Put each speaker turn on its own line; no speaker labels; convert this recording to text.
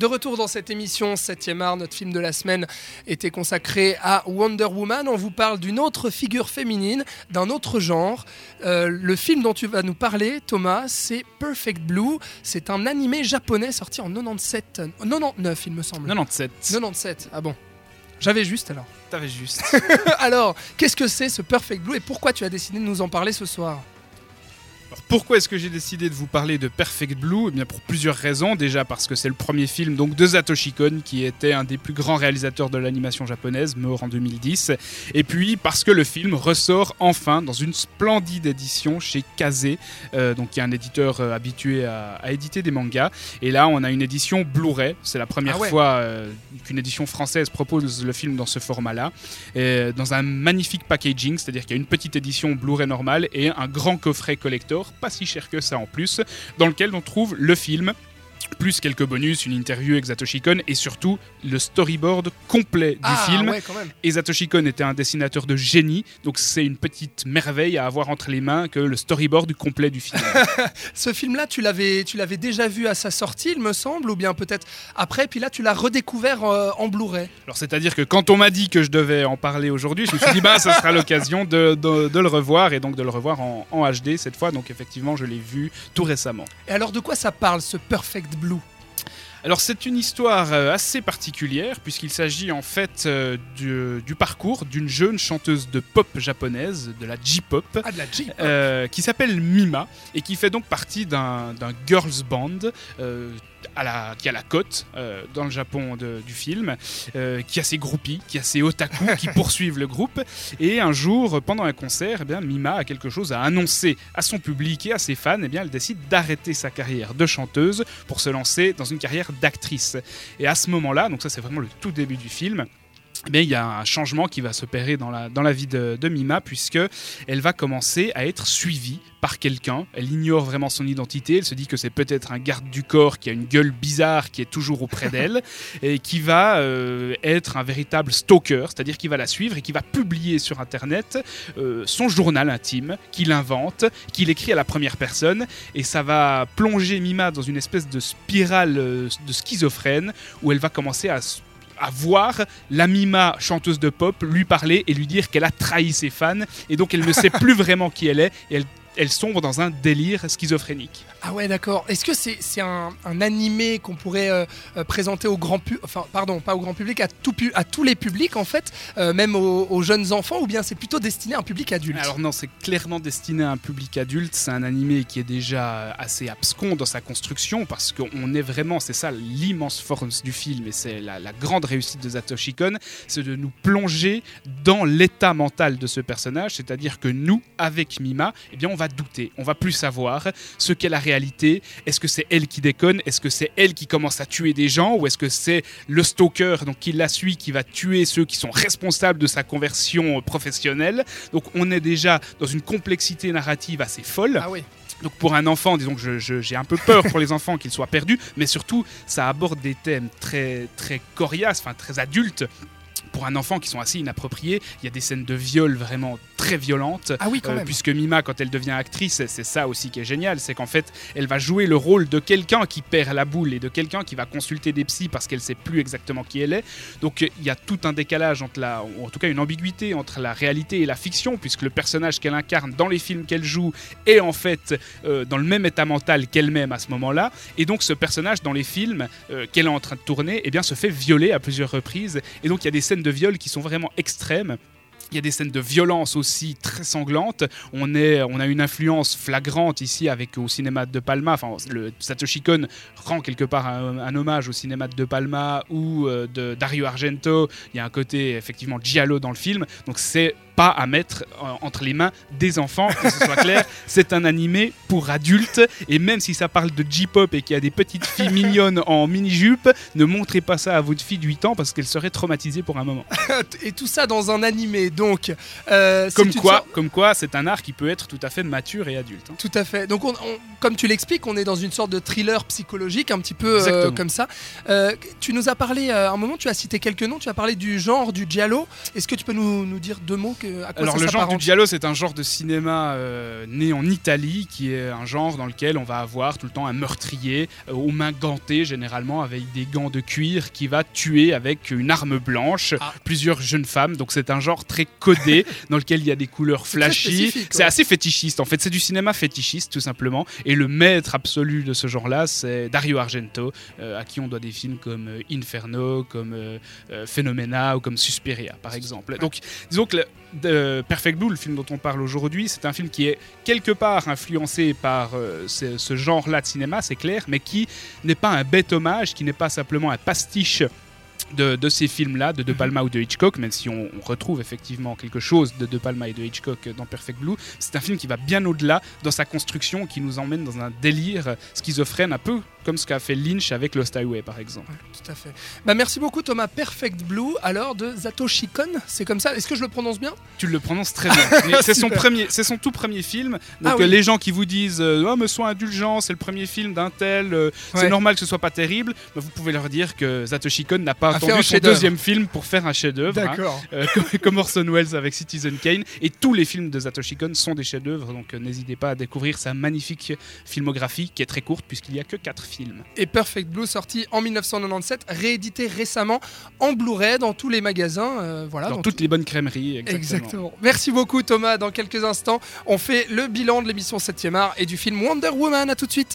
De retour dans cette émission 7e art, notre film de la semaine était consacré à Wonder Woman. On vous parle d'une autre figure féminine, d'un autre genre. Euh, le film dont tu vas nous parler, Thomas, c'est Perfect Blue. C'est un animé japonais sorti en 97, 99 il me semble.
97.
97, ah bon. J'avais juste alors.
T'avais juste.
alors, qu'est-ce que c'est ce Perfect Blue et pourquoi tu as décidé de nous en parler ce soir?
Pourquoi est-ce que j'ai décidé de vous parler de Perfect Blue Eh bien pour plusieurs raisons. Déjà parce que c'est le premier film donc de Satoshi Kon qui était un des plus grands réalisateurs de l'animation japonaise, mort en 2010. Et puis parce que le film ressort enfin dans une splendide édition chez Kazé, euh, donc qui est un éditeur euh, habitué à, éditer des mangas. Et là on a une édition Blu-ray. C'est la première
Ah ouais.
fois euh, qu'une édition française propose le film dans ce format-là, dans un magnifique packaging, c'est-à-dire qu'il y a une petite édition Blu-ray normale et un grand coffret collector pas si cher que ça en plus, dans lequel on trouve le film plus quelques bonus, une interview avec Satoshi Kon et surtout le storyboard complet du
ah,
film.
ouais, quand même.
Et Satoshi Kon était un dessinateur de génie, donc c'est une petite merveille à avoir entre les mains que le storyboard complet du film.
Ce film-là, tu l'avais, tu l'avais déjà vu à sa sortie, il me semble, ou bien peut-être après, puis là, tu l'as redécouvert euh, en Blu-ray.
Alors c'est-à-dire que quand on m'a dit que je devais en parler aujourd'hui, je me suis dit bah ça sera l'occasion de, de- de le revoir et donc de le revoir en, en HD cette fois. Donc effectivement je l'ai vu tout récemment.
Et alors, de quoi ça parle, ce Perfect Blue.
Alors c'est une histoire euh, assez particulière puisqu'il s'agit en fait euh, du, du parcours d'une jeune chanteuse de pop japonaise, de la J-pop,
Ah,
euh, qui s'appelle Mima et qui fait donc partie d'un d'un girls band euh, à la, qui a la cote euh, dans le Japon de- du film, euh, qui a ses groupies, qui a ses otaku qui poursuivent le groupe. Et un jour, pendant un concert, eh bien, Mima a quelque chose à annoncer à son public et à ses fans. Eh bien, elle décide d'arrêter sa carrière de chanteuse pour se lancer dans une carrière d'actrice. Et à ce moment-là, donc ça c'est vraiment le tout début du film, eh bien, il y a un changement qui va s'opérer dans la, dans la vie de, de Mima, puisque elle va commencer à être suivie par quelqu'un. Elle ignore vraiment son identité. Elle se dit que c'est peut-être un garde du corps qui a une gueule bizarre qui est toujours auprès d'elle et qui va euh, être un véritable stalker, c'est-à-dire qui va la suivre et qui va publier sur Internet euh, son journal intime qu'il invente, qu'il écrit à la première personne. Et ça va plonger Mima dans une espèce de spirale euh, de schizophrène où elle va commencer à à voir la Mima, chanteuse de pop, lui parler et lui dire qu'elle a trahi ses fans. Et donc elle ne sait plus vraiment qui elle est. Et elle, elle sombre dans un délire schizophrénique.
Ah ouais, d'accord. Est-ce que c'est c'est un, un animé qu'on pourrait euh, euh, présenter au grand public, enfin, pardon, pas au grand public, à, tout pu- à tous les publics en fait, euh, même aux, aux jeunes enfants, ou bien c'est plutôt destiné à un public adulte?
Alors non, c'est clairement destiné à un public adulte. C'est un animé qui est déjà assez abscon dans sa construction parce qu'on est vraiment, c'est ça l'immense force du film et c'est la, la grande réussite de Satoshi Kon, c'est de nous plonger dans l'état mental de ce personnage. C'est-à-dire que nous, avec Mima, eh bien on va douter, on va plus savoir ce qu'est la réalité. Est-ce que c'est elle qui déconne? Est-ce que c'est elle qui commence à tuer des gens? Ou est-ce que c'est le stalker donc qui la suit qui va tuer ceux qui sont responsables de sa conversion euh, professionnelle? Donc on est déjà dans une complexité narrative assez folle.
Ah oui.
Donc pour un enfant, disons que j'ai un peu peur pour les enfants qu'ils soient perdus, mais surtout ça aborde des thèmes très très coriaces, enfin très adultes. Pour un enfant qui sont assez inappropriés, il y a des scènes de viol vraiment très violentes.
Ah oui, quand
Euh,
même.
puisque Mima, quand elle devient actrice, c'est ça aussi qui est génial, c'est qu'en fait, elle va jouer le rôle de quelqu'un qui perd la boule et de quelqu'un qui va consulter des psys parce qu'elle sait plus exactement qui elle est. Donc il y a tout un décalage entre la, ou en tout cas une ambiguïté entre la réalité et la fiction, puisque le personnage qu'elle incarne dans les films qu'elle joue est en fait euh, dans le même état mental qu'elle-même à ce moment-là. Et donc ce personnage dans les films euh, qu'elle est en train de tourner, eh bien, se fait violer à plusieurs reprises. Et donc il y a des scènes de viol qui sont vraiment extrêmes. Il y a des scènes de violence aussi très sanglantes. On, est, on a une influence flagrante ici avec au cinéma de Palma. Enfin, le Satoshi Kon rend quelque part un, un hommage au cinéma de Palma ou euh, de Dario Argento. Il y a un côté effectivement giallo dans le film. Donc c'est pas à mettre euh, entre les mains des enfants, que ce soit clair. C'est un animé pour adultes. Et même si ça parle de J-pop et qu'il y a des petites filles mignonnes en mini-jupe, ne montrez pas ça à votre fille de 8 ans parce qu'elle serait traumatisée pour un moment.
Et tout ça dans un animé. Donc, euh,
Comme quoi,
sorte-
comme quoi, c'est un art qui peut être tout à fait mature et adulte. hein.
Tout à fait. Donc, on- on- comme tu l'expliques, on est dans une sorte de thriller psychologique, un petit peu euh, comme ça. Euh, tu nous as parlé, à un moment, tu as cité quelques noms, tu as parlé du genre du giallo. Est-ce que tu peux nous, nous dire deux mots que, à quoi
Alors
ça
le genre du giallo, c'est un genre de cinéma né en Italie, qui est un genre dans lequel on va avoir tout le temps un meurtrier aux mains gantées, généralement avec des gants de cuir, qui va tuer avec une arme blanche
Ah.
plusieurs jeunes femmes. Donc c'est un genre très codé dans lequel il y a des couleurs flashy. C'est
ouais.
assez fétichiste. En fait, c'est du cinéma fétichiste tout simplement. Et le maître absolu de ce genre-là, c'est Dario Argento, euh, à qui on doit des films comme euh, Inferno, comme euh, euh, Phenomena ou comme Suspiria, par exemple. Donc, disons que le- Perfect Blue, le film dont on parle aujourd'hui, c'est un film qui est quelque part influencé par ce, ce genre-là de cinéma, c'est clair, mais qui n'est pas un bête hommage, qui n'est pas simplement un pastiche. De, de ces films-là, de De Palma ou de Hitchcock, même si on, on retrouve effectivement quelque chose de De Palma et de Hitchcock dans Perfect Blue, c'est un film qui va bien au-delà dans sa construction, qui nous emmène dans un délire schizophrène, un peu comme ce qu'a fait Lynch avec Lost Highway, par exemple.
Ouais, tout à fait. Bah, merci beaucoup Thomas. Perfect Blue, alors de Satoshi Kon, c'est comme ça Est-ce que je le prononce bien?
Tu le prononces très bien. C'est son premier, son tout premier film. Donc
Ah oui.
euh, les gens qui vous disent euh, oh mais sois indulgent, c'est le premier film d'un tel, euh,
Ouais.
c'est normal que ce soit pas terrible. bah, vous pouvez leur dire que Satoshi Kon n'a pas
A fait un
attendu son deuxième film pour faire un chef-d'œuvre. hein.
D'accord.
Euh, comme, Orson Welles avec Citizen Kane. Et tous les films de Satoshi Kon sont des chefs-d'œuvre. Donc euh, n'hésitez pas à découvrir sa magnifique filmographie qui est très courte puisqu'il y a que quatre films.
Et Perfect Blue sorti en 1997, réédité récemment en Blu-ray dans tous les magasins. euh, voilà,
Dans
dans
toutes les bonnes crèmeries. Exactement.
Exactement. Merci beaucoup Thomas. Dans quelques instants, on fait le bilan de l'émission 7e art et du film Wonder Woman. À tout de suite.